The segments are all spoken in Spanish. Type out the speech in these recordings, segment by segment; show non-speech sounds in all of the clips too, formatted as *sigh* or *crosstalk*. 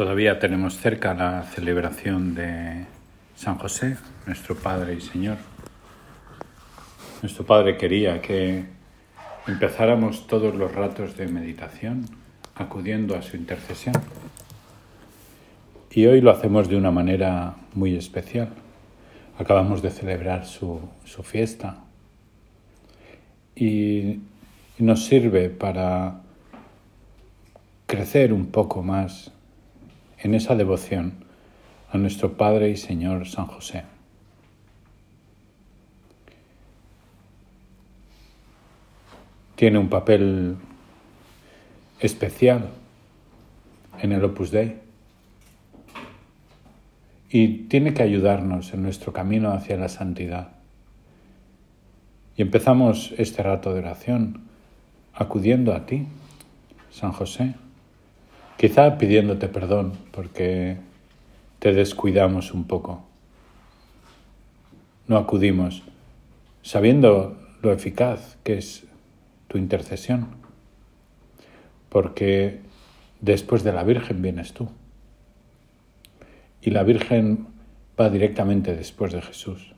Todavía tenemos cerca la celebración de San José, nuestro Padre y Señor. Nuestro Padre quería que empezáramos todos los ratos de meditación acudiendo a su intercesión. Y hoy lo hacemos de una manera muy especial. Acabamos de celebrar su, su fiesta y nos sirve para crecer un poco más en esa devoción a nuestro Padre y Señor San José. Tiene un papel especial en el Opus Dei y tiene que ayudarnos en nuestro camino hacia la santidad. Y empezamos este rato de oración acudiendo a ti, San José Quizá pidiéndote perdón porque te descuidamos un poco. No acudimos sabiendo lo eficaz que es tu intercesión, porque después de la Virgen vienes tú. Y la Virgen va directamente después de Jesús.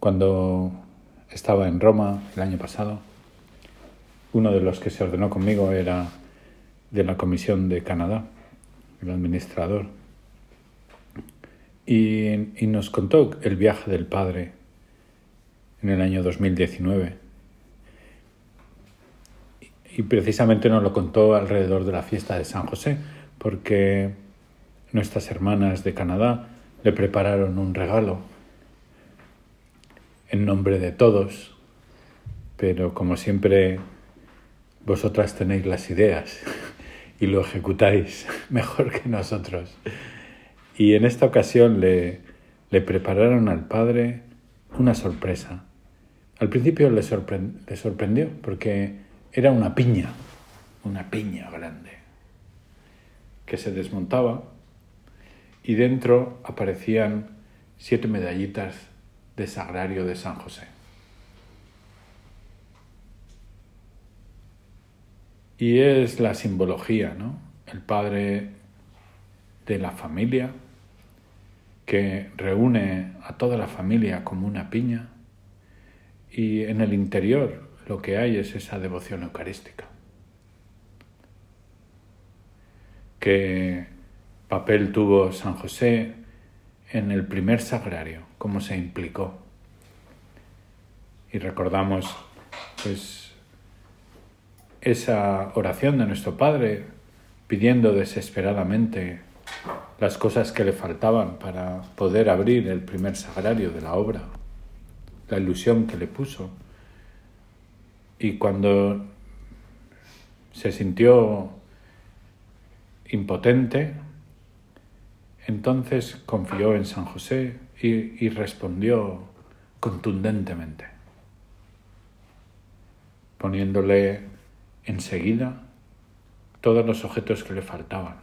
Cuando estaba en Roma el año pasado, uno de los que se ordenó conmigo era de la Comisión de Canadá, el administrador. Y, nos contó el viaje del padre en el año 2019. Y precisamente nos lo contó alrededor de la fiesta de San José, porque nuestras hermanas de Canadá le prepararon un regalo en nombre de todos, pero como siempre vosotras tenéis las ideas *laughs* y lo ejecutáis *laughs* mejor que nosotros. Y en esta ocasión le, prepararon al padre una sorpresa. Al principio le, le sorprendió porque era una piña, una piña grande, que se desmontaba y dentro aparecían siete medallitas de sagrario de San José. Y es la simbología, ¿no? El padre de la familia que reúne a toda la familia como una piña y en el interior lo que hay es esa devoción eucarística. ¿Qué papel tuvo San José en el primer sagrario? ¿Cómo se implicó? Y recordamos pues esa oración de nuestro Padre pidiendo desesperadamente las cosas que le faltaban para poder abrir el primer sagrario de la obra, la ilusión que le puso. Y cuando se sintió impotente, entonces confió en San José y, y respondió contundentemente, poniéndole enseguida todos los objetos que le faltaban.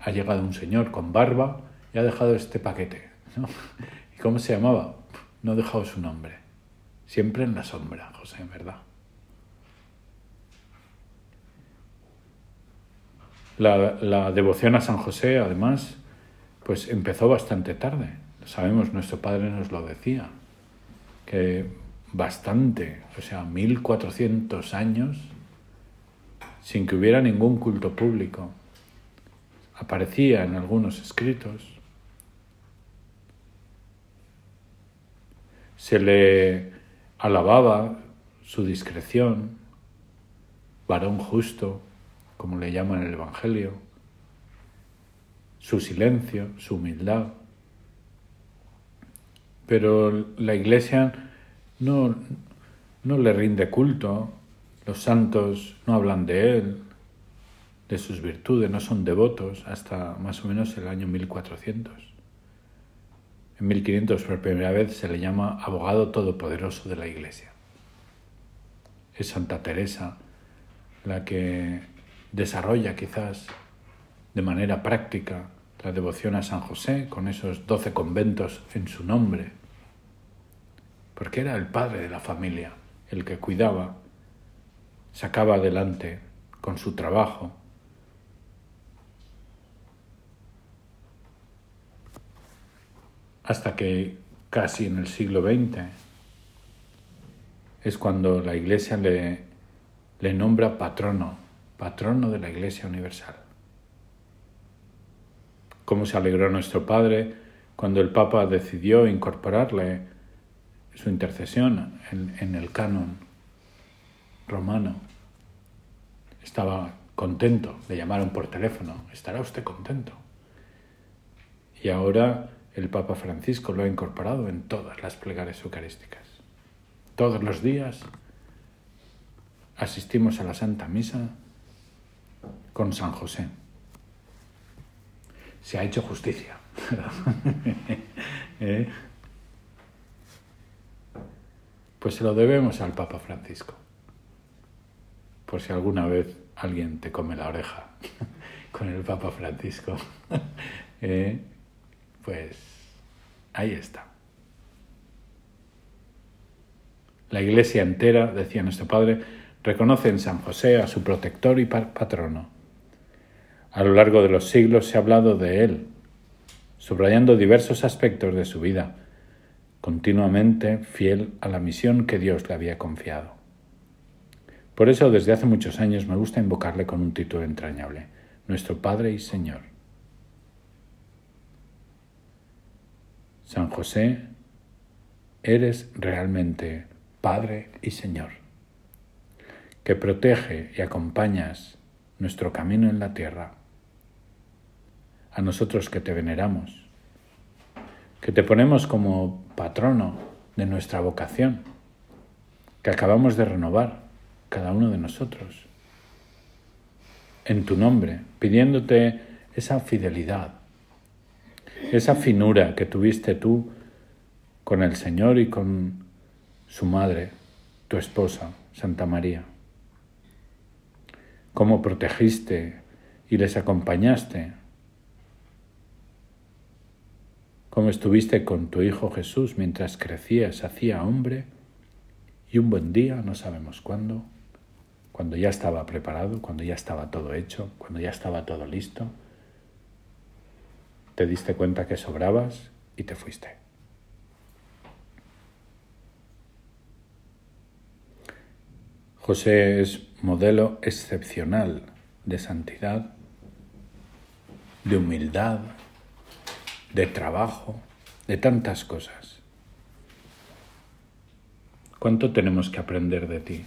Ha llegado un señor con barba y ha dejado este paquete. ¿Y cómo se llamaba? No ha dejado su nombre. Siempre en la sombra, José, en verdad. La, la, devoción a San José, además, pues empezó bastante tarde. Sabemos, nuestro padre nos lo decía, que bastante, o sea, 1400 años sin que hubiera ningún culto público. Aparecía en algunos escritos. Se le alababa su discreción, varón justo, como le llaman en el Evangelio, su silencio, su humildad. Pero la Iglesia no, no le rinde culto los santos no hablan de él, de sus virtudes, no son devotos hasta más o menos el año 1400. En 1500 por primera vez se le llama abogado todopoderoso de la Iglesia. Es Santa Teresa la que desarrolla quizás de manera práctica la devoción a San José con esos doce conventos en su nombre, porque era el padre de la familia, el que cuidaba sacaba adelante con su trabajo. Hasta que casi en el siglo XX es cuando la Iglesia le, le nombra patrono, patrono de la Iglesia Universal. Cómo se alegró nuestro Padre cuando el Papa decidió incorporarle su intercesión en, el canon romano. Estaba contento, le llamaron por teléfono, ¿estará usted contento? Y ahora el Papa Francisco lo ha incorporado en todas las plegarias eucarísticas. Todos los días asistimos a la Santa Misa con San José. Se ha hecho justicia. *laughs* ¿Eh? Pues se lo debemos al Papa Francisco. Por si alguna vez alguien te come la oreja *laughs* con el Papa Francisco, *laughs* ¿eh? pues ahí está. La iglesia entera, decía nuestro Padre, reconoce en San José a su protector y patrono. A lo largo de los siglos se ha hablado de él, subrayando diversos aspectos de su vida, continuamente fiel a la misión que Dios le había confiado. Por eso desde hace muchos años me gusta invocarle con un título entrañable, nuestro Padre y Señor. San José, eres realmente Padre y Señor, que protege y acompañas nuestro camino en la tierra a nosotros que te veneramos, que te ponemos como patrono de nuestra vocación, que acabamos de renovar cada uno de nosotros, en tu nombre, pidiéndote esa fidelidad, esa finura que tuviste tú con el Señor y con su madre, tu esposa, Santa María. Cómo protegiste y les acompañaste cómo estuviste con tu Hijo Jesús mientras crecía, se hacía hombre, y un buen día, no sabemos cuándo, cuando ya estaba preparado, cuando ya estaba todo hecho, cuando ya estaba todo listo, te diste cuenta que sobrabas y te fuiste. José es modelo excepcional de santidad, de humildad, de trabajo, de tantas cosas. ¿Cuánto tenemos que aprender de ti?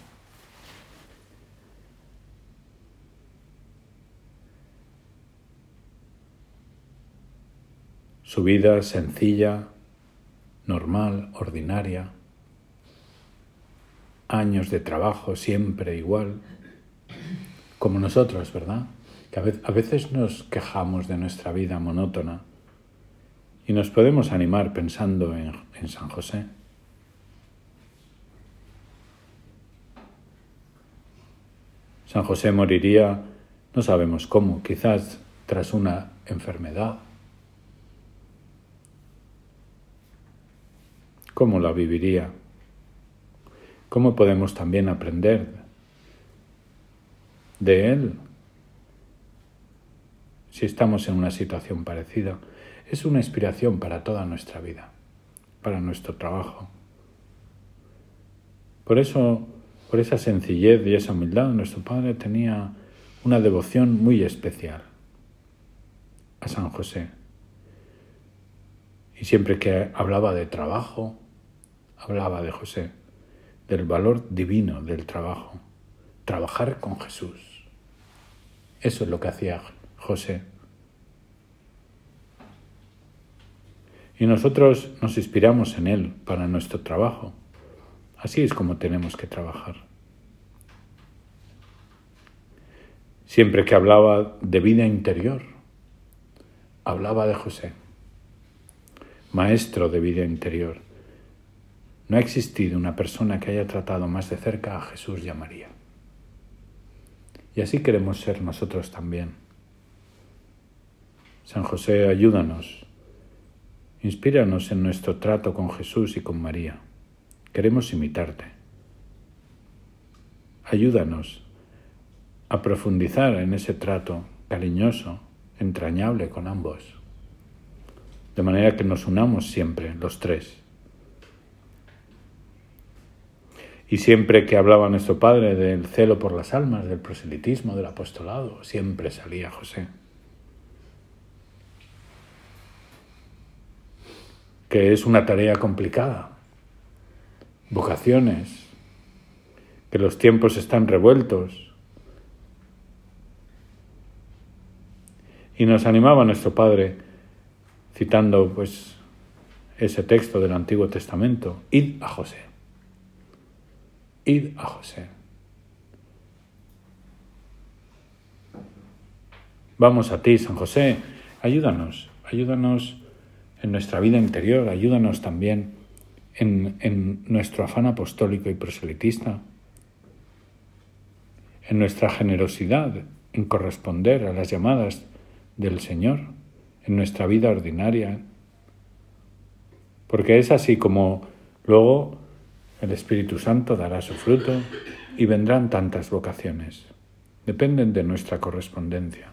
Su vida sencilla, normal, ordinaria, años de trabajo siempre igual, como nosotros, ¿verdad? Que a veces nos quejamos de nuestra vida monótona y nos podemos animar pensando en, San José. San José moriría, no sabemos cómo, quizás tras una enfermedad. ¿Cómo la viviría? ¿Cómo podemos también aprender de él si estamos en una situación parecida? es una inspiración para toda nuestra vida, para nuestro trabajo. Por eso, por esa sencillez y esa humildad, nuestro Padre tenía una devoción muy especial a San José. Y siempre que hablaba de trabajo, hablaba de José, del valor divino del trabajo, trabajar con Jesús. Eso es lo que hacía José y nosotros nos inspiramos en Él para nuestro trabajo. Así es como tenemos que trabajar. Siempre que hablaba de vida interior, hablaba de José, maestro de vida interior. No ha existido una persona que haya tratado más de cerca a Jesús y a María. Y así queremos ser nosotros también. San José, ayúdanos Inspíranos en nuestro trato con Jesús y con María. Queremos imitarte. Ayúdanos a profundizar en ese trato cariñoso, entrañable con ambos, de manera que nos unamos siempre, los tres. Y siempre que hablaba nuestro Padre del celo por las almas, del proselitismo, del apostolado, siempre salía José. Que es una tarea complicada. Vocaciones, que los tiempos están revueltos. Y nos animaba nuestro Padre, citando pues ese texto del Antiguo Testamento, id a José. Id a José. Vamos a ti, San José, ayúdanos, ayúdanos en nuestra vida interior, ayúdanos también en, en nuestro afán apostólico y proselitista en nuestra generosidad, en corresponder a las llamadas del Señor, en nuestra vida ordinaria. Porque es así como luego el Espíritu Santo dará su fruto y vendrán tantas vocaciones. Dependen de nuestra correspondencia.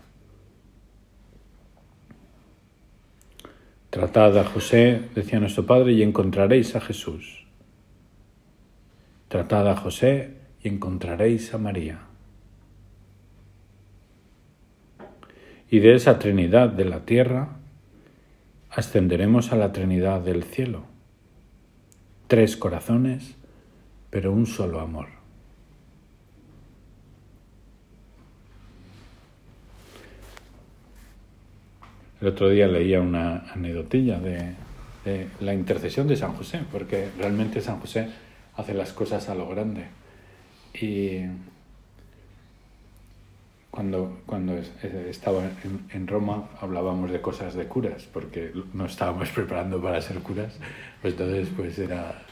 Tratad a José, decía nuestro Padre, y encontraréis a Jesús. Tratad a José y encontraréis a María. y de esa Trinidad de la tierra ascenderemos a la Trinidad del cielo. Tres corazones, pero un solo amor. El otro día leía una anedotilla de, la intercesión de San José, porque realmente San José hace las cosas a lo grande. Y cuando, cuando estaba en, Roma hablábamos de cosas de curas, porque no estábamos *laughs* preparando para ser curas, pues entonces pues era,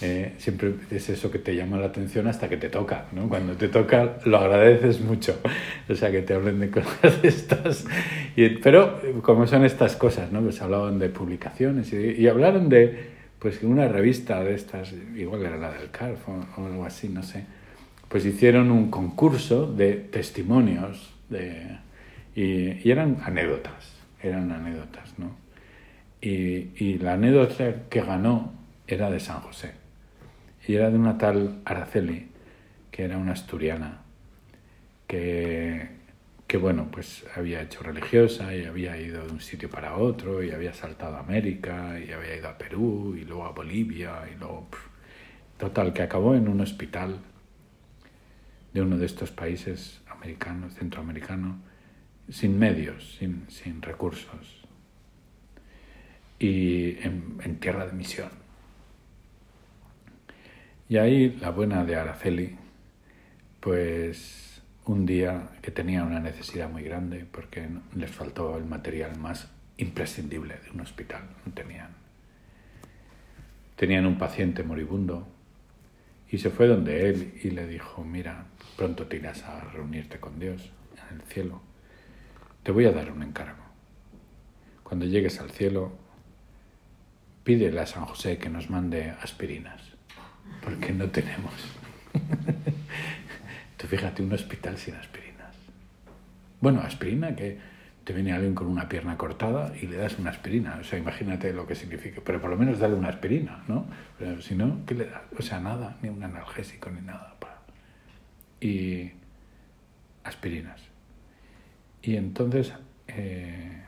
eh, siempre es eso que te llama la atención hasta que te toca, ¿no? Cuando te toca lo agradeces mucho, *laughs* o sea, que te hablen de cosas *laughs* de estas. Y, pero como son estas cosas, ¿no? Pues hablaban de publicaciones y, y hablaron de, pues una revista de estas, igual era la del CARF o algo así, no sé pues hicieron un concurso de testimonios de, y, eran anécdotas, eran anécdotas, ¿no? Y, y, la anécdota que ganó era de San José. Y era de una tal Araceli, que era una asturiana, que, que bueno, pues había hecho religiosa y había ido de un sitio para otro y había saltado a América y había ido a Perú y luego a Bolivia y luego... total, que acabó en un hospital de uno de estos países americanos, centroamericanos, sin medios, sin, sin recursos y en, tierra de misión. Y ahí la buena de Araceli, pues un día que tenía una necesidad muy grande porque les faltó el material más imprescindible de un hospital, tenían. Tenían un paciente moribundo y se fue donde él y le dijo, mira, Pronto te irás a reunirte con Dios en el cielo. Te voy a dar un encargo. Cuando llegues al cielo, pídele a San José que nos mande aspirinas, porque no tenemos. *laughs* Tú fíjate, un hospital sin aspirinas. Bueno, aspirina que te viene alguien con una pierna cortada y le das una aspirina. O sea, imagínate lo que significa. Pero por lo menos dale una aspirina, ¿no? Pero si no, ¿qué le das? O sea, nada, ni un analgésico ni nada y aspirinas. Y entonces, eh,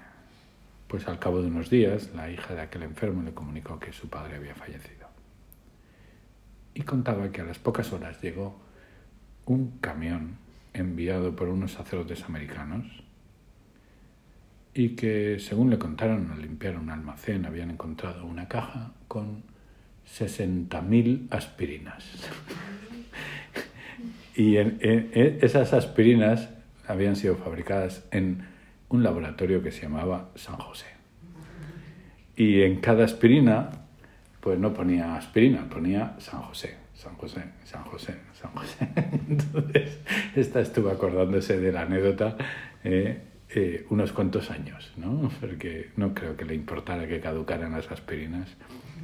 pues al cabo de unos días, la hija de aquel enfermo le comunicó que su padre había fallecido. Y contaba que a las pocas horas llegó un camión enviado por unos sacerdotes americanos y que, según le contaron, al limpiar un almacén habían encontrado una caja con 60.000 aspirinas. *laughs* Y esas aspirinas habían sido fabricadas en un laboratorio que se llamaba San José. Y en cada aspirina, pues no ponía aspirina, ponía San José, San José, San José, San José. *laughs* Entonces, esta estuvo acordándose de la anécdota eh, eh, unos cuantos años, ¿no? *laughs* Porque no creo que le importara que caducaran las aspirinas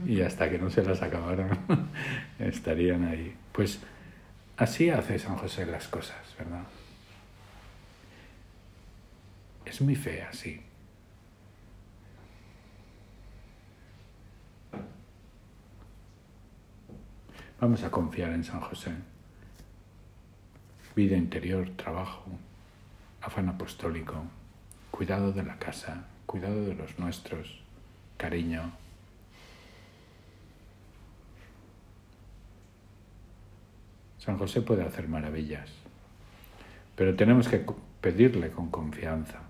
y hasta que no se las acabaran *laughs* estarían ahí. Pues Así hace San José las cosas, ¿verdad? Es mi fe así. Vamos a confiar en San José. Vida interior, trabajo, afán apostólico, cuidado de la casa, cuidado de los nuestros, cariño. San José puede hacer maravillas, pero tenemos que pedirle con confianza.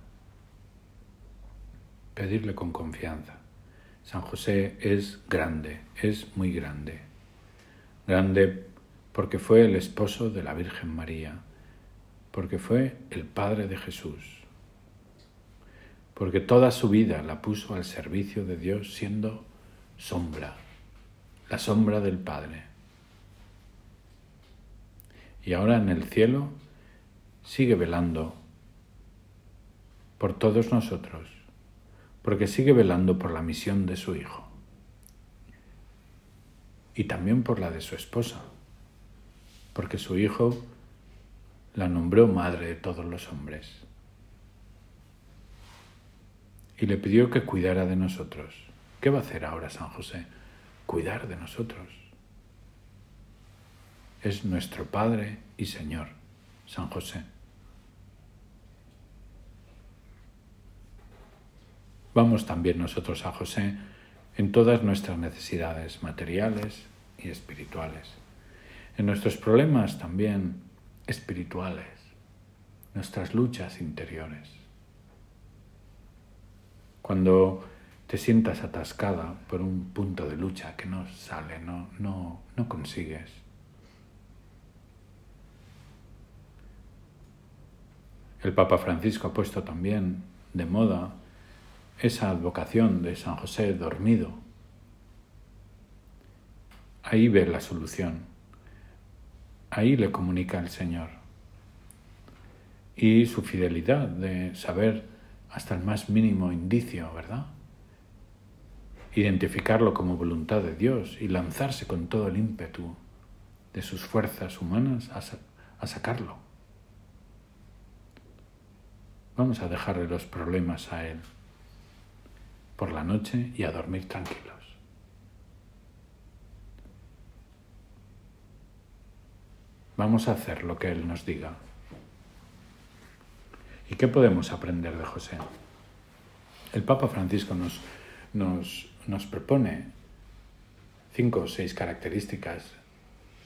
Pedirle con confianza. San José es grande, es muy grande grande porque fue el esposo de la Virgen María, porque fue el Padre de Jesús, porque toda su vida la puso al servicio de Dios siendo sombra, la sombra del Padre. Y ahora en el cielo sigue velando por todos nosotros, porque sigue velando por la misión de su Hijo y también por la de su esposa, porque su hijo la nombró madre de todos los hombres y le pidió que cuidara de nosotros. ¿Qué va a hacer ahora San José? Cuidar de nosotros. Es nuestro Padre y Señor, San José. Vamos también nosotros a José en todas nuestras necesidades materiales y espirituales, en nuestros problemas también espirituales, nuestras luchas interiores. Cuando te sientas atascada por un punto de lucha que no sale, no, no, no consigues. El Papa Francisco ha puesto también de moda esa advocación de San José dormido. Ahí ve la solución. Ahí le comunica el Señor. Y su fidelidad de saber hasta el más mínimo indicio, ¿verdad? Identificarlo como voluntad de Dios y lanzarse con todo el ímpetu de sus fuerzas humanas a, a sacarlo. Vamos a dejarle los problemas a Él por la noche y a dormir tranquilos. Vamos a hacer lo que Él nos diga. ¿Y qué podemos aprender de José? El Papa Francisco nos, nos, nos propone cinco o seis características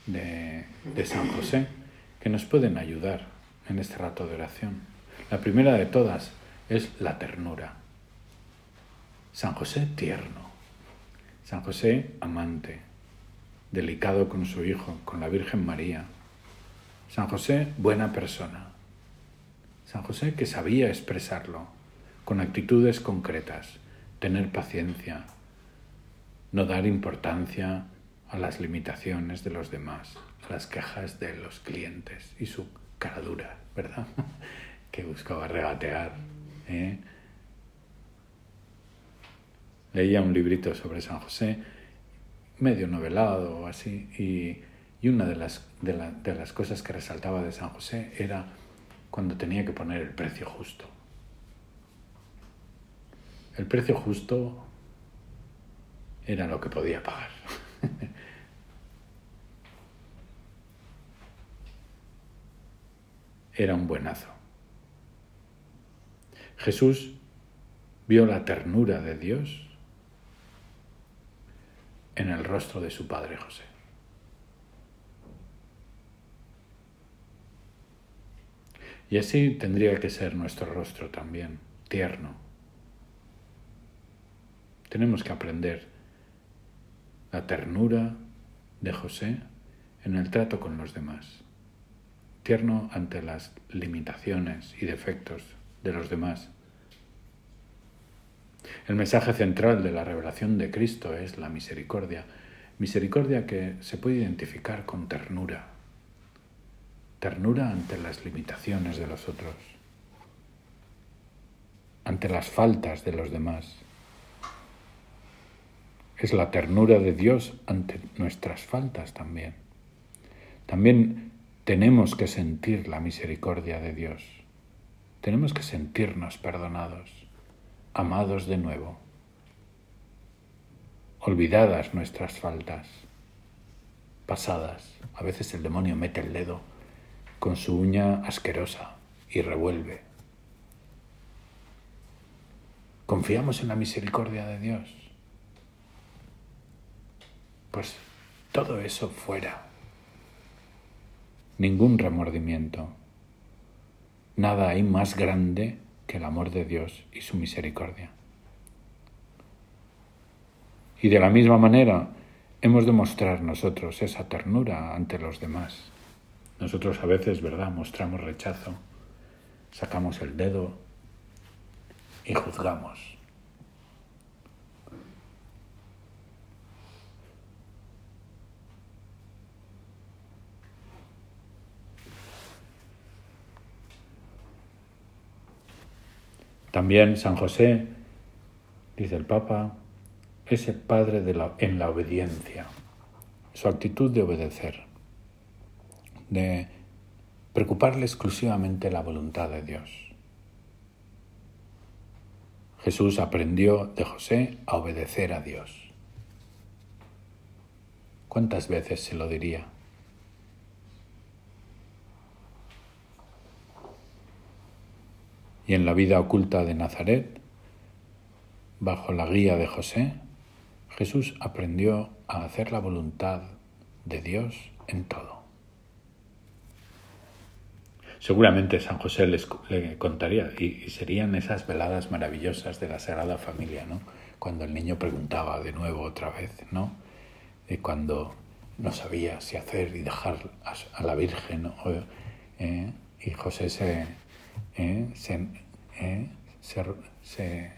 de, de San José que nos pueden ayudar en este rato de oración. La primera de todas es la ternura. San José tierno, San José amante, delicado con su hijo, con la Virgen María. San José buena persona. San José que sabía expresarlo con actitudes concretas, tener paciencia, no dar importancia a las limitaciones de los demás, a las quejas de los clientes y su cara dura, ¿verdad? *laughs* que buscaba regatear. ¿eh? leía un librito sobre San José, medio novelado o así, y, una de las, de, las cosas que resaltaba de San José era cuando tenía que poner el precio justo. El precio justo era lo que podía pagar. *laughs* era un buenazo. Jesús vio la ternura de Dios en el rostro de su padre José. Y así tendría que ser nuestro rostro también, tierno. Tenemos que aprender la ternura de José en el trato con los demás, tierno ante las limitaciones y defectos de los demás. El mensaje central de la revelación de Cristo es la misericordia, misericordia que se puede identificar con ternura, ternura ante las limitaciones de los otros, ante las faltas de los demás. Es la ternura de Dios ante nuestras faltas también. También tenemos que sentir la misericordia de Dios tenemos que sentirnos perdonados, amados de nuevo, olvidadas nuestras faltas, pasadas. A veces el demonio mete el dedo con su uña asquerosa y revuelve. ¿Confiamos en la misericordia de Dios? Pues todo eso fuera. Ningún remordimiento. Nada hay más grande que el amor de Dios y su misericordia. Y de la misma manera hemos de mostrar nosotros esa ternura ante los demás. Nosotros a veces, ¿verdad?, mostramos rechazo, sacamos el dedo y juzgamos. También San José, dice el Papa, es el padre en la obediencia, su actitud de obedecer, de preocuparle exclusivamente la voluntad de Dios. Jesús aprendió de José a obedecer a Dios. ¿Cuántas veces se lo diría? y en la vida oculta de Nazaret, bajo la guía de José, Jesús aprendió a hacer la voluntad de Dios en todo. Seguramente San José les, le contaría, y, serían esas veladas maravillosas de la Sagrada Familia, ¿no? Cuando el niño preguntaba de nuevo otra vez, ¿no? Y cuando no sabía si hacer y dejar a, la Virgen, ¿eh? y José se, ¿eh? ¿eh? se,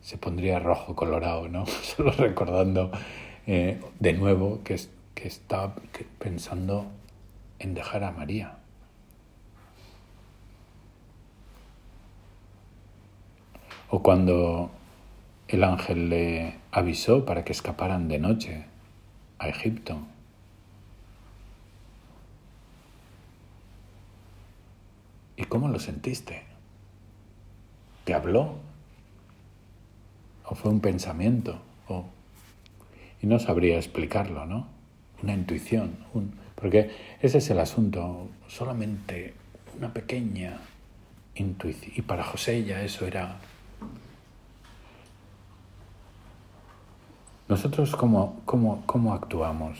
se, pondría rojo colorado, ¿no? *laughs* Solo recordando eh, de nuevo que, que está pensando en dejar a María. O cuando el ángel le avisó para que escaparan de noche a Egipto. ¿Y cómo lo sentiste? ¿Te habló? ¿O fue un pensamiento? O... Y no sabría explicarlo, ¿no? Una intuición. Un... Porque ese es el asunto. Solamente una pequeña intuición. Y para José ya eso era... Nosotros cómo, cómo, cómo actuamos,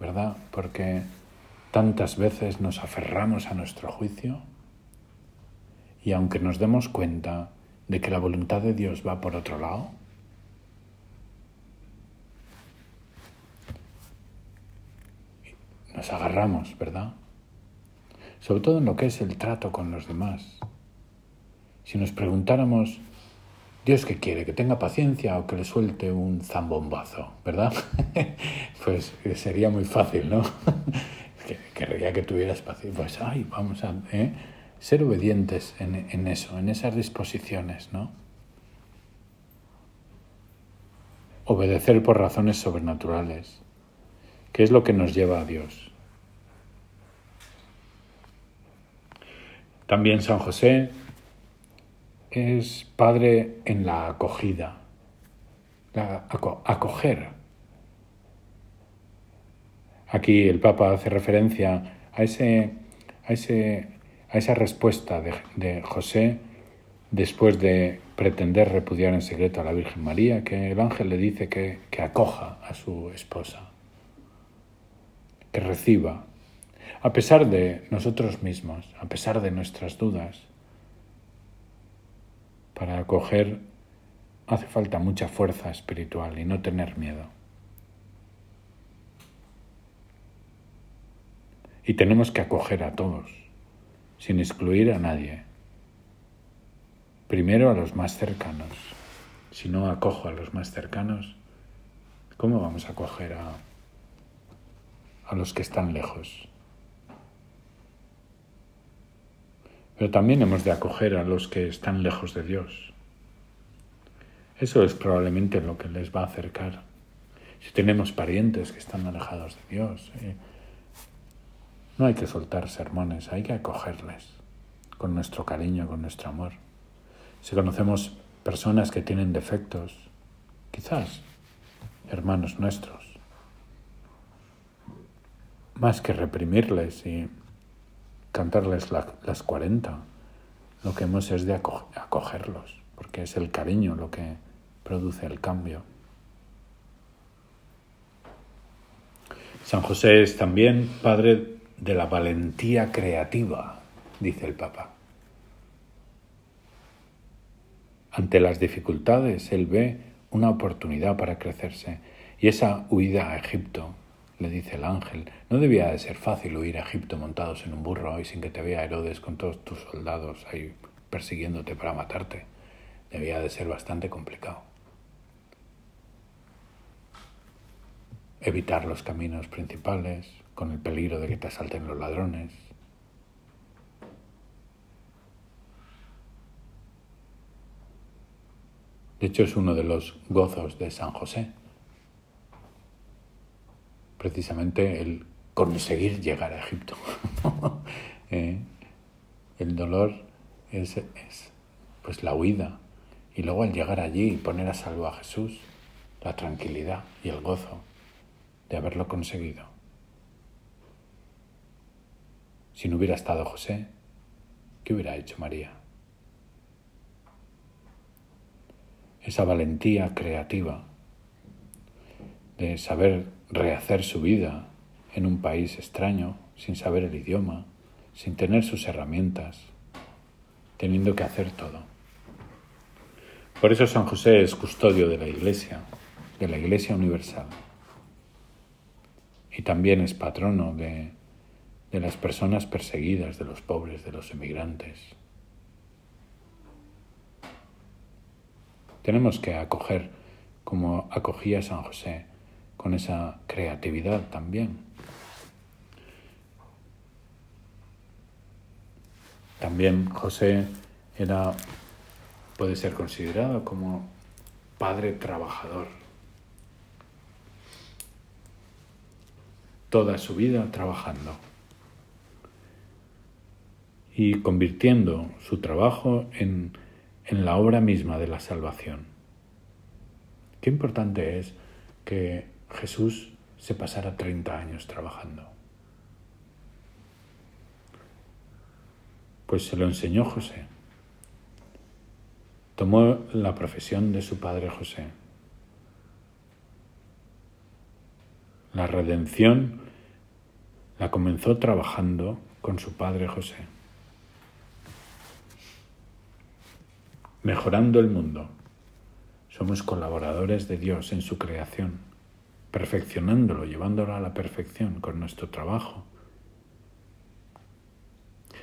¿verdad? Porque tantas veces nos aferramos a nuestro juicio y aunque nos demos cuenta de que la voluntad de Dios va por otro lado, nos agarramos, ¿verdad? Sobre todo en lo que es el trato con los demás. Si nos preguntáramos, Dios qué quiere, que tenga paciencia o que le suelte un zambombazo, ¿verdad? *laughs* pues sería muy fácil, ¿no? *laughs* Querría que tuvieras paciencia. Pues, ay, vamos a... ¿eh? ser obedientes en, eso, en esas disposiciones, ¿no? Obedecer por razones sobrenaturales, que es lo que nos lleva a Dios. También San José es padre en la acogida, la acoger. Aquí el Papa hace referencia a ese, a ese a esa respuesta de, José después de pretender repudiar en secreto a la Virgen María, que el ángel le dice que, que acoja a su esposa, que reciba, a pesar de nosotros mismos, a pesar de nuestras dudas. Para acoger hace falta mucha fuerza espiritual y no tener miedo. Y tenemos que acoger a todos sin excluir a nadie. Primero a los más cercanos. Si no acojo a los más cercanos, ¿cómo vamos a acoger a, a los que están lejos? Pero también hemos de acoger a los que están lejos de Dios. Eso es probablemente lo que les va a acercar. Si tenemos parientes que están alejados de Dios, eh, no hay que soltar sermones, hay que acogerles con nuestro cariño, con nuestro amor. Si conocemos personas que tienen defectos, quizás hermanos nuestros, más que reprimirles y cantarles las 40, lo que hemos es de acogerlos, porque es el cariño lo que produce el cambio. San José es también padre de la valentía creativa, dice el Papa. Ante las dificultades, él ve una oportunidad para crecerse y esa huida a Egipto, le dice el ángel, no debía de ser fácil huir a Egipto montados en un burro y sin que te vea Herodes con todos tus soldados ahí persiguiéndote para matarte. Debía de ser bastante complicado. Evitar los caminos principales con el peligro de que te asalten los ladrones. De hecho, es uno de los gozos de San José precisamente el conseguir llegar a Egipto. *laughs* Eh, el dolor es, pues la huida y luego al llegar allí y poner a salvo a Jesús, la tranquilidad y el gozo de haberlo conseguido. Si no hubiera estado José, ¿qué hubiera hecho María? Esa valentía creativa de saber rehacer su vida en un país extraño, sin saber el idioma, sin tener sus herramientas, teniendo que hacer todo. Por eso San José es custodio de la Iglesia, de la Iglesia Universal. Y también es patrono de, de las personas perseguidas, de los pobres, de los emigrantes. Tenemos que acoger como acogía San José con esa creatividad también. También José era, puede ser considerado como padre trabajador. Toda su vida trabajando y convirtiendo su trabajo en, en la obra misma de la salvación. Qué importante es que Jesús se pasara 30 años trabajando. Pues se lo enseñó José. Tomó la profesión de su padre José. La redención la comenzó trabajando con su padre José, mejorando el mundo. Somos colaboradores de Dios en su creación perfeccionándolo, llevándolo a la perfección con nuestro trabajo.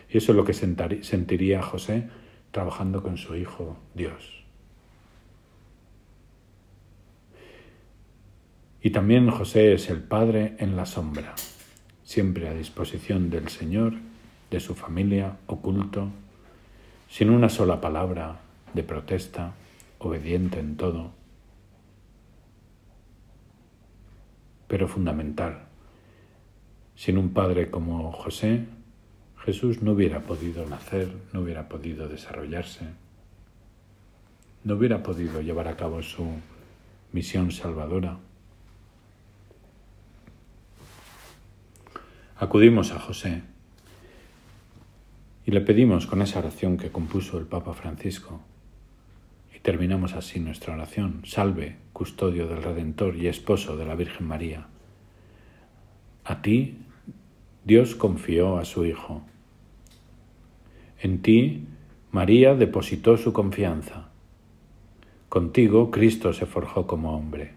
Y eso es lo que sentiría José trabajando con su Hijo Dios. Y también José es el Padre en la sombra, siempre a disposición del Señor, de su familia, oculto, sin una sola palabra de protesta, obediente en todo pero fundamental. Sin un padre como José, Jesús no hubiera podido nacer, no hubiera podido desarrollarse, no hubiera podido llevar a cabo su misión salvadora. Acudimos a José y le pedimos con esa oración que compuso el Papa Francisco, terminamos así nuestra oración. Salve, custodio del Redentor y esposo de la Virgen María. A ti Dios confió a su Hijo. En ti María depositó su confianza. Contigo Cristo se forjó como hombre.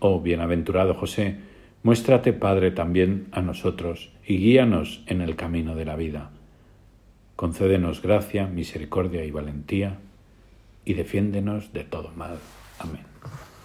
Oh bienaventurado José, muéstrate Padre también a nosotros y guíanos en el camino de la vida. Concédenos gracia, misericordia y valentía y defiéndenos de todo mal. Amén.